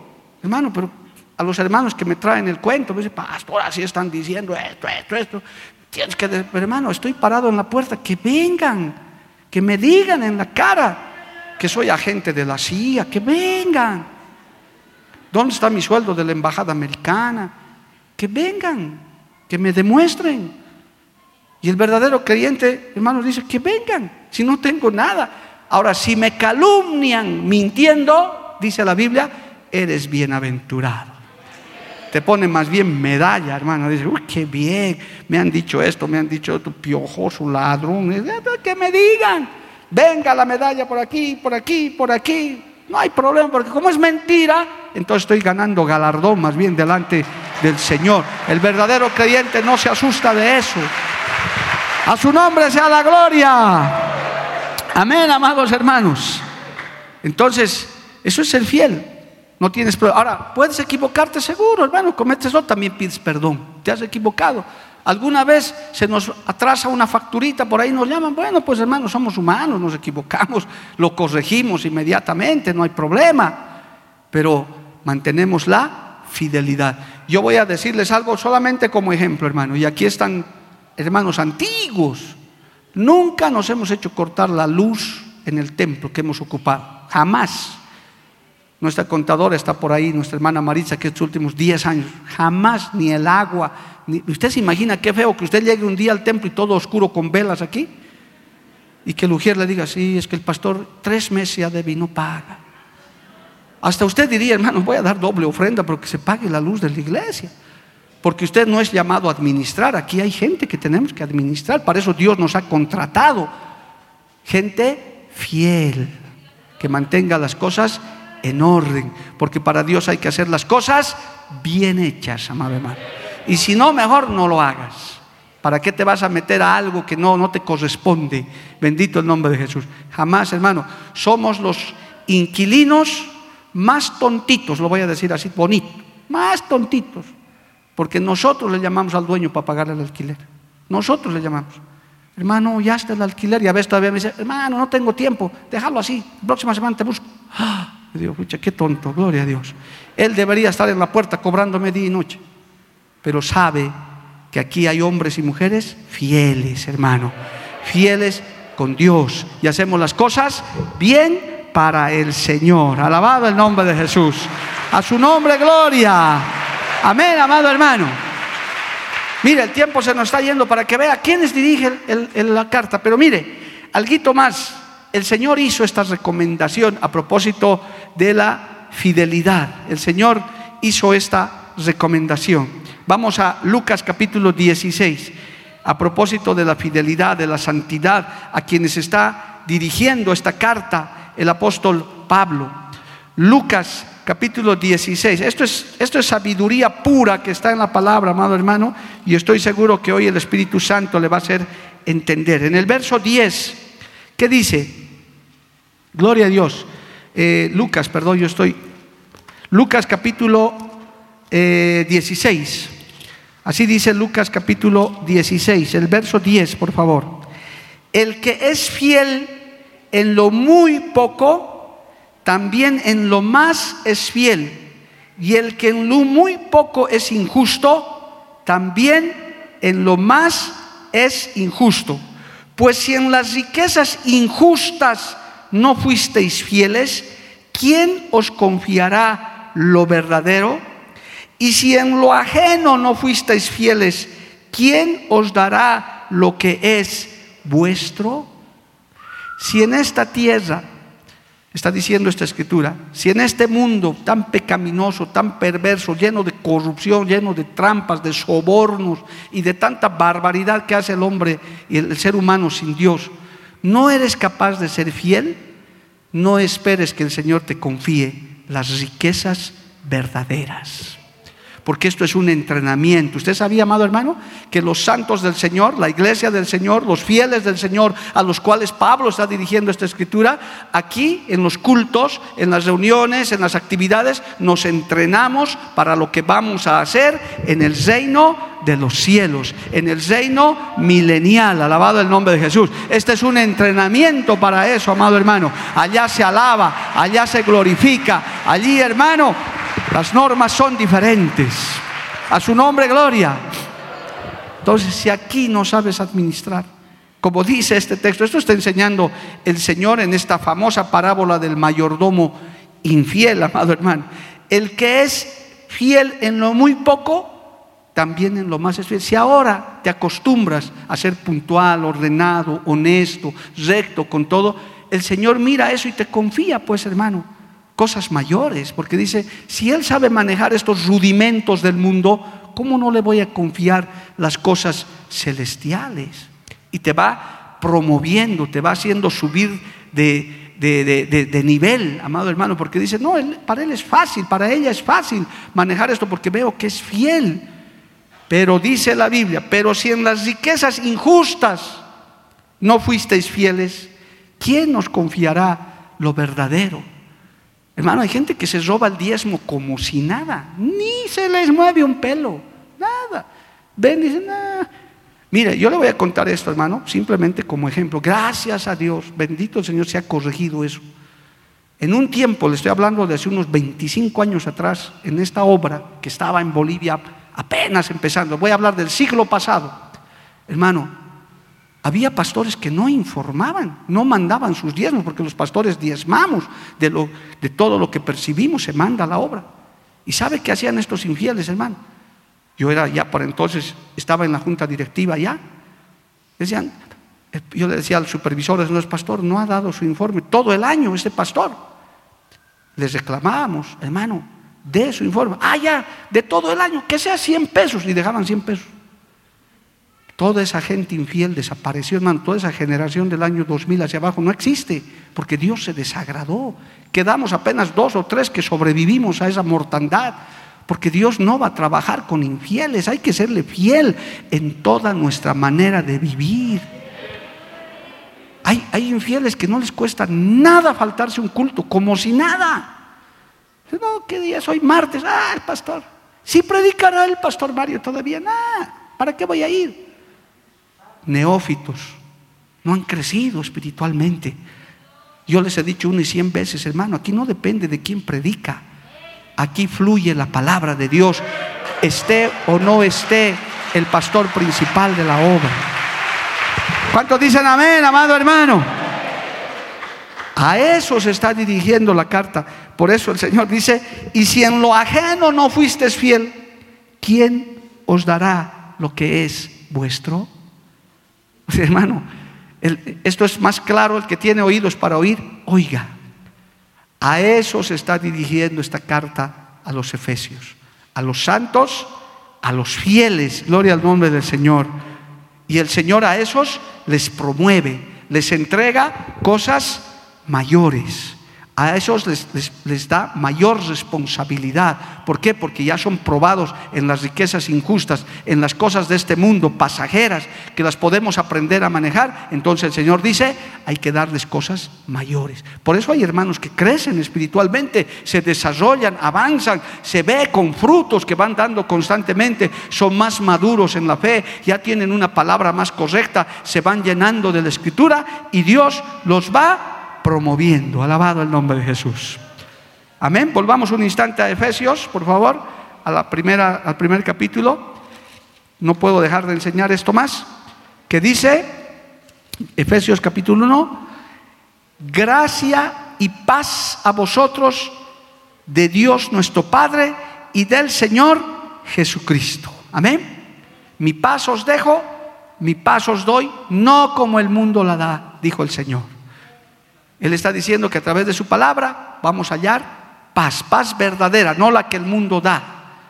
hermano, pero a los hermanos que me traen el cuento, me dicen, pastor, así están diciendo esto, esto, esto. Tienes que, pero hermano, estoy parado en la puerta, que vengan, que me digan en la cara que soy agente de la CIA, que vengan. ¿Dónde está mi sueldo de la embajada americana? Que vengan, que me demuestren. Y el verdadero creyente, hermanos, dice que vengan, si no tengo nada. Ahora, si me calumnian mintiendo, dice la Biblia, eres bienaventurado. Te pone más bien medalla, hermano. Dice, uy, qué bien, me han dicho esto, me han dicho tu piojoso ladrón. Que me digan venga la medalla por aquí, por aquí, por aquí. No hay problema, porque como es mentira, entonces estoy ganando galardón más bien delante del Señor. El verdadero creyente no se asusta de eso. A su nombre sea la gloria. Amén, amados hermanos. Entonces, eso es ser fiel. No tienes problema. Ahora, puedes equivocarte seguro, hermano. Cometes eso, también pides perdón. Te has equivocado. Alguna vez se nos atrasa una facturita, por ahí nos llaman, bueno, pues hermanos, somos humanos, nos equivocamos, lo corregimos inmediatamente, no hay problema, pero mantenemos la fidelidad. Yo voy a decirles algo solamente como ejemplo, hermano, y aquí están hermanos antiguos. Nunca nos hemos hecho cortar la luz en el templo que hemos ocupado, jamás. Nuestra contadora está por ahí, nuestra hermana Maritza, que estos últimos 10 años, jamás ni el agua. ¿Usted se imagina qué feo que usted llegue un día al templo y todo oscuro con velas aquí? Y que el ujier le diga, sí, es que el pastor tres meses ya debe y no paga. Hasta usted diría, hermano, voy a dar doble ofrenda, pero que se pague la luz de la iglesia. porque usted no es llamado a administrar, aquí hay gente que tenemos que administrar, para eso Dios nos ha contratado, gente fiel, que mantenga las cosas en orden, porque para Dios hay que hacer las cosas bien hechas, amado hermano. Y si no, mejor no lo hagas. ¿Para qué te vas a meter a algo que no, no te corresponde? Bendito el nombre de Jesús. Jamás, hermano. Somos los inquilinos más tontitos, lo voy a decir así, bonito, más tontitos. Porque nosotros le llamamos al dueño para pagarle el alquiler. Nosotros le llamamos. Hermano, ya está el alquiler. Y a veces todavía me dice, hermano, no tengo tiempo, déjalo así. próxima semana te busco. ¡Ah! Digo, pucha, qué tonto, gloria a Dios. Él debería estar en la puerta cobrándome día y noche. Pero sabe que aquí hay hombres y mujeres fieles, hermano. Fieles con Dios. Y hacemos las cosas bien para el Señor. Alabado el nombre de Jesús. A su nombre, gloria. Amén, amado hermano. Mire, el tiempo se nos está yendo para que vea quiénes dirigen la carta. Pero mire, algo más. El Señor hizo esta recomendación a propósito de la fidelidad. El Señor hizo esta recomendación. Vamos a Lucas capítulo 16. A propósito de la fidelidad, de la santidad, a quienes está dirigiendo esta carta el apóstol Pablo. Lucas capítulo 16. Esto es, esto es sabiduría pura que está en la palabra, amado hermano, y estoy seguro que hoy el Espíritu Santo le va a hacer entender. En el verso 10, ¿qué dice? Gloria a Dios. Eh, Lucas, perdón, yo estoy. Lucas capítulo 16. Eh, Así dice Lucas capítulo 16, el verso 10, por favor. El que es fiel en lo muy poco, también en lo más es fiel. Y el que en lo muy poco es injusto, también en lo más es injusto. Pues si en las riquezas injustas no fuisteis fieles, ¿quién os confiará lo verdadero? Y si en lo ajeno no fuisteis fieles, ¿quién os dará lo que es vuestro? Si en esta tierra, está diciendo esta escritura, si en este mundo tan pecaminoso, tan perverso, lleno de corrupción, lleno de trampas, de sobornos y de tanta barbaridad que hace el hombre y el ser humano sin Dios, no eres capaz de ser fiel, no esperes que el Señor te confíe las riquezas verdaderas porque esto es un entrenamiento. ¿Usted sabía, amado hermano, que los santos del Señor, la iglesia del Señor, los fieles del Señor, a los cuales Pablo está dirigiendo esta escritura, aquí en los cultos, en las reuniones, en las actividades, nos entrenamos para lo que vamos a hacer en el reino de los cielos, en el reino milenial, alabado el nombre de Jesús. Este es un entrenamiento para eso, amado hermano. Allá se alaba, allá se glorifica, allí, hermano, las normas son diferentes. A su nombre, gloria. Entonces, si aquí no sabes administrar, como dice este texto, esto está enseñando el Señor en esta famosa parábola del mayordomo infiel, amado hermano. El que es fiel en lo muy poco, también en lo más es fiel. Si ahora te acostumbras a ser puntual, ordenado, honesto, recto con todo, el Señor mira eso y te confía, pues hermano cosas mayores, porque dice, si Él sabe manejar estos rudimentos del mundo, ¿cómo no le voy a confiar las cosas celestiales? Y te va promoviendo, te va haciendo subir de, nivel, amado hermano, porque dice, no, para Él es fácil, para ella es fácil manejar esto porque veo que es fiel. Pero dice la Biblia, pero si en las riquezas injustas no fuisteis fieles, ¿quién nos confiará lo verdadero? Hermano, hay gente que se roba el diezmo como si nada, ni se les mueve un pelo, nada. Ven y dicen, ah". Mire, yo le voy a contar esto, hermano, simplemente como ejemplo. Gracias a Dios, bendito el Señor, se ha corregido eso. En un tiempo, le estoy hablando de hace unos 25 años atrás, en esta obra que estaba en Bolivia apenas empezando, voy a hablar del siglo pasado. Hermano, había pastores que no informaban, no mandaban sus diezmos, porque los pastores diezmamos de, lo, de todo lo que percibimos, se manda la obra. ¿Y sabe qué hacían estos infieles, hermano? Yo era ya por entonces, estaba en la junta directiva ya. Decían, yo le decía al supervisor, no es pastor, no ha dado su informe todo el año ese pastor. Les reclamábamos, hermano, de su informe. Ah, ya, de todo el año, que sea 100 pesos. Y dejaban 100 pesos. Toda esa gente infiel desapareció, hermano. Toda esa generación del año 2000 hacia abajo no existe, porque Dios se desagradó. Quedamos apenas dos o tres que sobrevivimos a esa mortandad, porque Dios no va a trabajar con infieles. Hay que serle fiel en toda nuestra manera de vivir. Hay, hay infieles que no les cuesta nada faltarse un culto, como si nada. No, ¿qué día es hoy? Martes. Ah, el pastor. Sí predicará el pastor Mario todavía. Nada. ¿Para qué voy a ir? Neófitos. No han crecido espiritualmente. Yo les he dicho una y cien veces, hermano, aquí no depende de quién predica. Aquí fluye la palabra de Dios, esté o no esté el pastor principal de la obra. ¿Cuántos dicen amén, amado hermano? A eso se está dirigiendo la carta. Por eso el Señor dice, y si en lo ajeno no fuisteis fiel, ¿quién os dará lo que es vuestro? hermano, esto es más claro, el que tiene oídos para oír, oiga. A eso se está dirigiendo esta carta a los efesios, a los santos, a los fieles, gloria al nombre del Señor. Y el Señor a esos les promueve, les entrega cosas mayores. A esos les, da mayor responsabilidad. ¿Por qué? Porque ya son probados en las riquezas injustas, en las cosas de este mundo, pasajeras, que las podemos aprender a manejar. Entonces el Señor dice, hay que darles cosas mayores. Por eso hay hermanos que crecen espiritualmente, se desarrollan, avanzan, se ve con frutos que van dando constantemente, son más maduros en la fe, ya tienen una palabra más correcta, se van llenando de la escritura y Dios los va promoviendo. Alabado el nombre de Jesús. Amén. Volvamos un instante a Efesios, por favor, primera, al primer capítulo. No puedo dejar de enseñar esto más. Que dice, Efesios capítulo 1, gracia y paz a vosotros de Dios nuestro Padre y del Señor Jesucristo. Amén. Mi paz os dejo, mi paz os doy, no como el mundo la da, dijo el Señor. Él está diciendo que a través de su palabra vamos a hallar paz, paz verdadera, no la que el mundo da,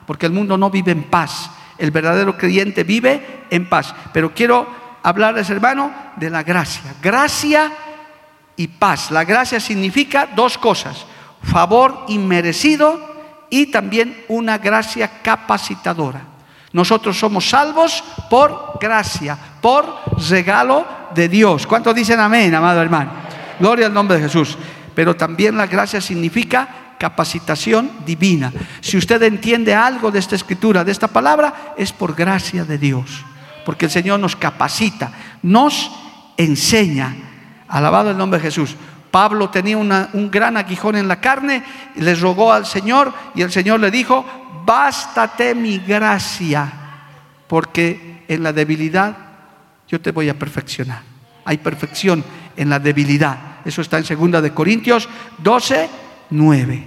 porque el mundo no vive en paz. El verdadero creyente vive en paz. Pero quiero hablarles, hermano, de la gracia. Gracia y paz. La gracia significa dos cosas, favor inmerecido y también una gracia capacitadora. Nosotros somos salvos por gracia, por regalo de Dios. ¿Cuántos dicen amén, amado hermano? Gloria al nombre de Jesús. Pero también la gracia significa capacitación divina. Si usted entiende algo de esta escritura, de esta palabra, es por gracia de Dios. Porque el Señor nos capacita, nos enseña. Alabado el nombre de Jesús. Pablo tenía un gran aguijón en la carne, le rogó al Señor y el Señor le dijo, bástate mi gracia, porque en la debilidad yo te voy a perfeccionar. Hay perfección en la debilidad. Eso está en 2 de Corintios 12, 9.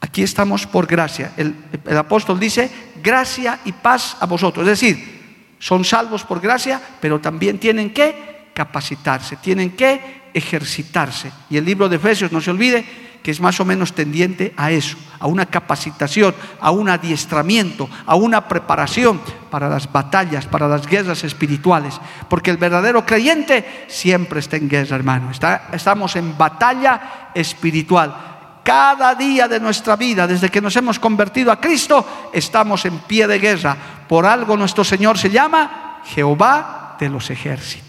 Aquí estamos por gracia. El, el, apóstol dice, gracia y paz a vosotros. Es decir, son salvos por gracia, pero también tienen que capacitarse, tienen que ejercitarse. Y el libro de Efesios, no se olvide, que es más o menos tendiente a eso, a una capacitación, a un adiestramiento, a una preparación para las batallas, para las guerras espirituales. Porque el verdadero creyente siempre está en guerra, hermano. estamos en batalla espiritual. Cada día de nuestra vida, desde que nos hemos convertido a Cristo, estamos en pie de guerra. Por algo nuestro Señor se llama Jehová de los ejércitos.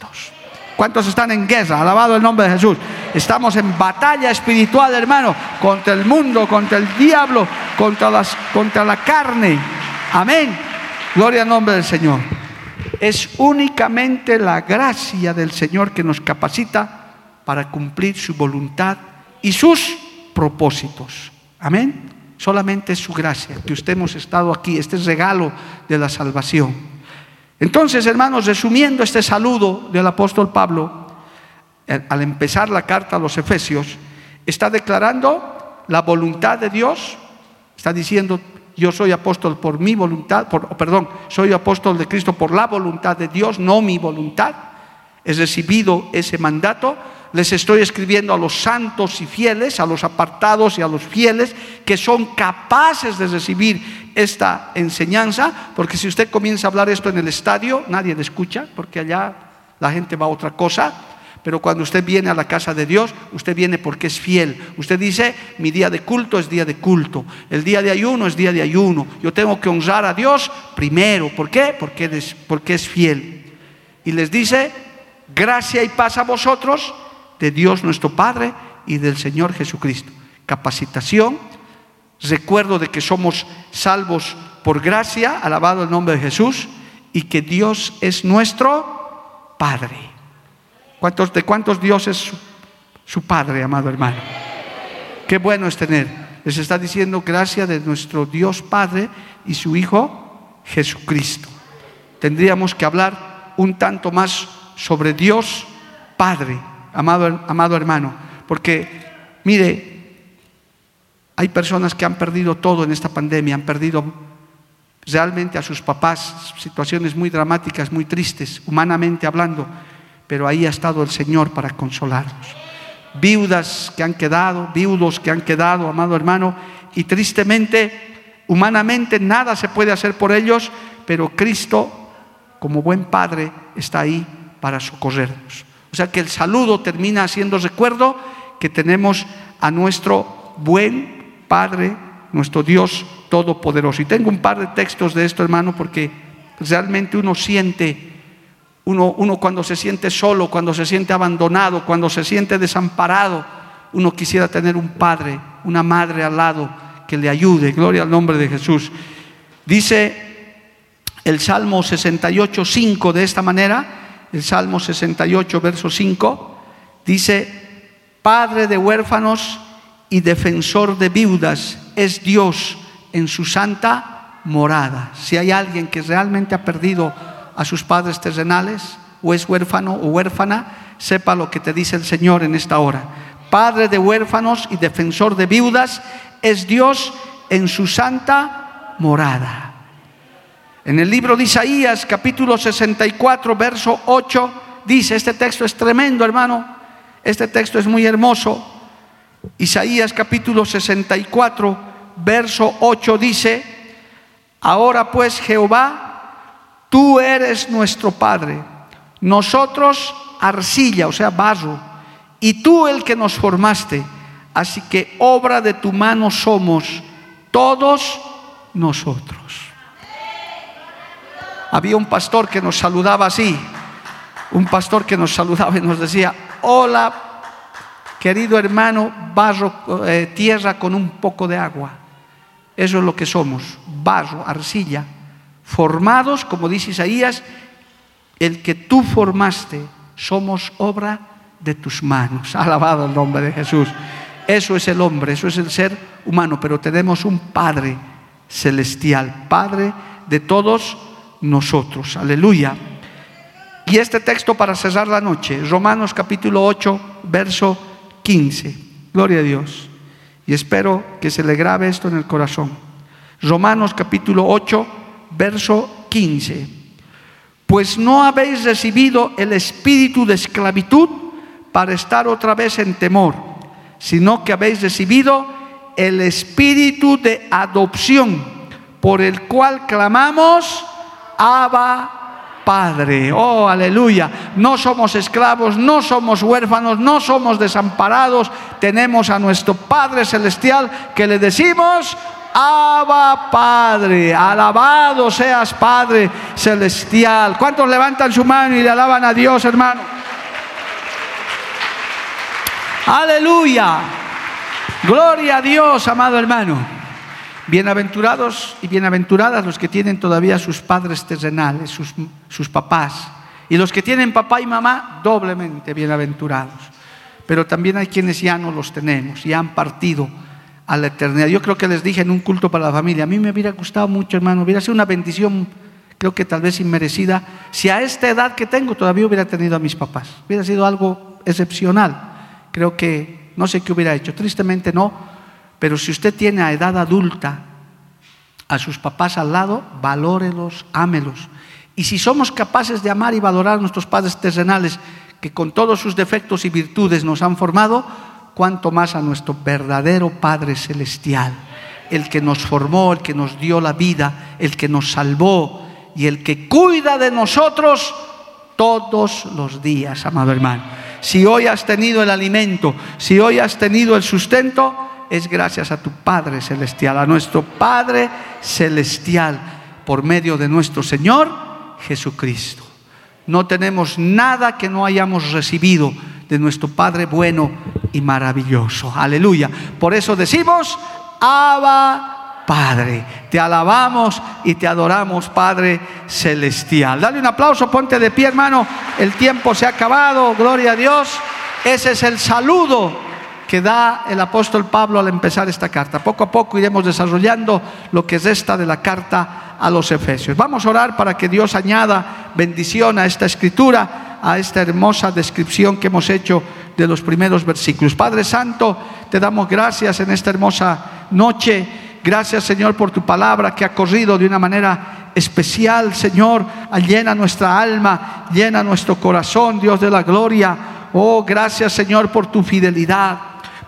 ¿Cuántos están en guerra? Alabado el nombre de Jesús. Estamos en batalla espiritual, hermano, contra el mundo, contra el diablo, contra, las, contra la carne. Amén. Gloria al nombre del Señor. Es únicamente la gracia del Señor que nos capacita para cumplir su voluntad y sus propósitos. Amén. Solamente es su gracia que usted hemos estado aquí, este regalo de la salvación. Entonces, hermanos, resumiendo este saludo del apóstol Pablo, eh, al empezar la carta a los Efesios, está declarando la voluntad de Dios, está diciendo, yo soy apóstol por mi voluntad, por, perdón, soy apóstol de Cristo por la voluntad de Dios, no mi voluntad. He recibido ese mandato, les estoy escribiendo a los santos y fieles, a los apartados y a los fieles que son capaces de recibir esta enseñanza, porque si usted comienza a hablar esto en el estadio, nadie le escucha, porque allá la gente va a otra cosa. Pero cuando usted viene a la casa de Dios, usted viene porque es fiel. Usted dice, mi día de culto es día de culto. El día de ayuno es día de ayuno. Yo tengo que honrar a Dios primero. ¿Por qué? Porque es, porque es fiel. Y les dice, gracia y paz a vosotros de Dios nuestro Padre y del Señor Jesucristo. Capacitación, recuerdo de que somos salvos por gracia, alabado el nombre de Jesús, y que Dios es nuestro Padre. ¿Cuántos, ¿De cuántos Dios es su, su Padre, amado hermano? Qué bueno es tener. Les está diciendo gracia de nuestro Dios Padre y su Hijo Jesucristo. Tendríamos que hablar un tanto más sobre Dios Padre amado, amado hermano, porque mire, hay personas que han perdido todo en esta pandemia, han perdido realmente a sus papás, situaciones muy dramáticas, muy tristes, humanamente hablando, pero ahí ha estado el Señor para consolarlos. Viudas que han quedado, viudos que han quedado, amado hermano, y tristemente, humanamente nada se puede hacer por ellos, pero Cristo, como buen Padre, está ahí para socorrernos. O sea que el saludo termina haciendo recuerdo que tenemos a nuestro buen Padre, nuestro Dios Todopoderoso. Y tengo un par de textos de esto, hermano, porque realmente uno siente, uno, uno cuando se siente solo, cuando se siente abandonado, cuando se siente desamparado, uno quisiera tener un padre, una madre al lado que le ayude. Gloria al nombre de Jesús. Dice el Salmo 68, 5 de esta manera el Salmo 68, verso 5, dice, Padre de huérfanos y defensor de viudas es Dios en su santa morada. Si hay alguien que realmente ha perdido a sus padres terrenales, o es huérfano o huérfana, sepa lo que te dice el Señor en esta hora. Padre de huérfanos y defensor de viudas es Dios en su santa morada. En el libro de Isaías, capítulo 64, verso 8, dice, este texto es tremendo, hermano, este texto es muy hermoso. Isaías capítulo 64, verso 8 dice, ahora pues Jehová, tú eres nuestro Padre, nosotros arcilla, o sea, barro, y tú el que nos formaste, así que obra de tu mano somos todos nosotros. Había un pastor que nos saludaba así, un pastor que nos saludaba y nos decía, hola, querido hermano, barro, eh, tierra con un poco de agua. Eso es lo que somos, barro, arcilla, formados, como dice Isaías, el que tú formaste, somos obra de tus manos. Alabado el nombre de Jesús. Eso es el hombre, eso es el ser humano, pero tenemos un Padre celestial, Padre de todos nosotros. Aleluya. Y este texto para cerrar la noche, Romanos capítulo 8, verso 15. Gloria a Dios. Y espero que se le grabe esto en el corazón. Romanos capítulo 8, verso 15. Pues no habéis recibido el espíritu de esclavitud para estar otra vez en temor, sino que habéis recibido el espíritu de adopción, por el cual clamamos, Abba Padre. Oh, aleluya. No somos esclavos, no somos huérfanos, no somos desamparados. Tenemos a nuestro Padre Celestial que le decimos, Abba Padre, alabado seas Padre Celestial. ¿Cuántos levantan su mano y le alaban a Dios, hermano? Aleluya. Gloria a Dios, amado hermano. Bienaventurados y bienaventuradas los que tienen todavía sus padres terrenales, sus, sus papás. Y los que tienen papá y mamá, doblemente bienaventurados. Pero también hay quienes ya no los tenemos y han partido a la eternidad. Yo creo que les dije en un culto para la familia, a mí me hubiera gustado mucho, hermano, hubiera sido una bendición, creo que tal vez inmerecida, si a esta edad que tengo todavía hubiera tenido a mis papás. Hubiera sido algo excepcional. Creo que no sé qué hubiera hecho. Tristemente no, pero si usted tiene a edad adulta a sus papás al lado, valórelos, ámelos. Y si somos capaces de amar y valorar a nuestros padres terrenales, que con todos sus defectos y virtudes nos han formado, cuanto más a nuestro verdadero Padre Celestial, el que nos formó, el que nos dio la vida, el que nos salvó y el que cuida de nosotros todos los días, amado hermano. Si hoy has tenido el alimento, si hoy has tenido el sustento, es gracias a tu Padre Celestial, a nuestro Padre Celestial, por medio de nuestro Señor Jesucristo. No tenemos nada que no hayamos recibido de nuestro Padre bueno y maravilloso. Aleluya. Por eso decimos, Abba Padre. Te alabamos y te adoramos, Padre Celestial. Dale un aplauso, ponte de pie, hermano. El tiempo se ha acabado, gloria a Dios. Ese es el saludo que da el apóstol Pablo al empezar esta carta. Poco a poco iremos desarrollando lo que es esta de la carta a los Efesios. Vamos a orar para que Dios añada bendición a esta escritura, a esta hermosa descripción que hemos hecho de los primeros versículos. Padre Santo, te damos gracias en esta hermosa noche. Gracias Señor por tu palabra que ha corrido de una manera especial, Señor. Llena nuestra alma, llena nuestro corazón, Dios de la gloria. Oh, gracias Señor por tu fidelidad,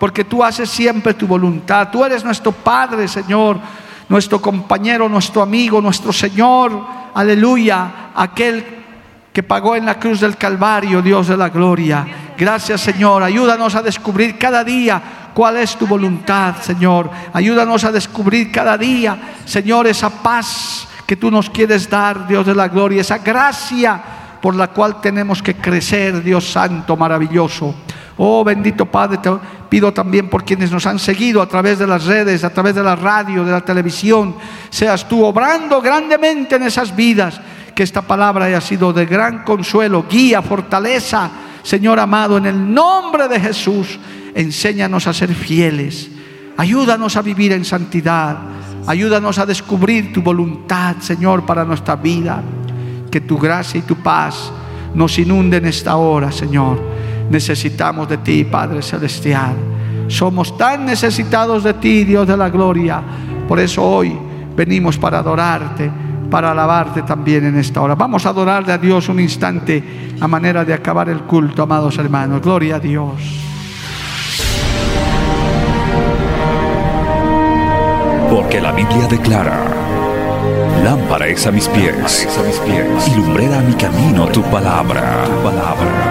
porque tú haces siempre tu voluntad. Tú eres nuestro Padre, Señor nuestro compañero, nuestro amigo, nuestro Señor, aleluya, aquel que pagó en la cruz del Calvario, Dios de la gloria. Gracias Señor, ayúdanos a descubrir cada día cuál es tu voluntad, Señor. Ayúdanos a descubrir cada día, Señor, esa paz que tú nos quieres dar, Dios de la gloria, esa gracia por la cual tenemos que crecer, Dios Santo, maravilloso. Oh bendito Padre, te pido también por quienes nos han seguido a través de las redes, a través de la radio, de la televisión. Seas tú obrando grandemente en esas vidas. Que esta palabra haya sido de gran consuelo, guía, fortaleza. Señor amado, en el nombre de Jesús, enséñanos a ser fieles. Ayúdanos a vivir en santidad. Ayúdanos a descubrir tu voluntad, Señor, para nuestra vida. Que tu gracia y tu paz nos inunden esta hora, Señor necesitamos de ti, Padre Celestial. Somos tan necesitados de ti, Dios de la gloria. Por eso hoy venimos para adorarte, para alabarte también en esta hora. Vamos a adorarle a Dios un instante a manera de acabar el culto, amados hermanos. Gloria a Dios. Porque la Biblia declara, lámpara es a mis pies, a mis pies y lumbrera a mi camino tu palabra. Tu palabra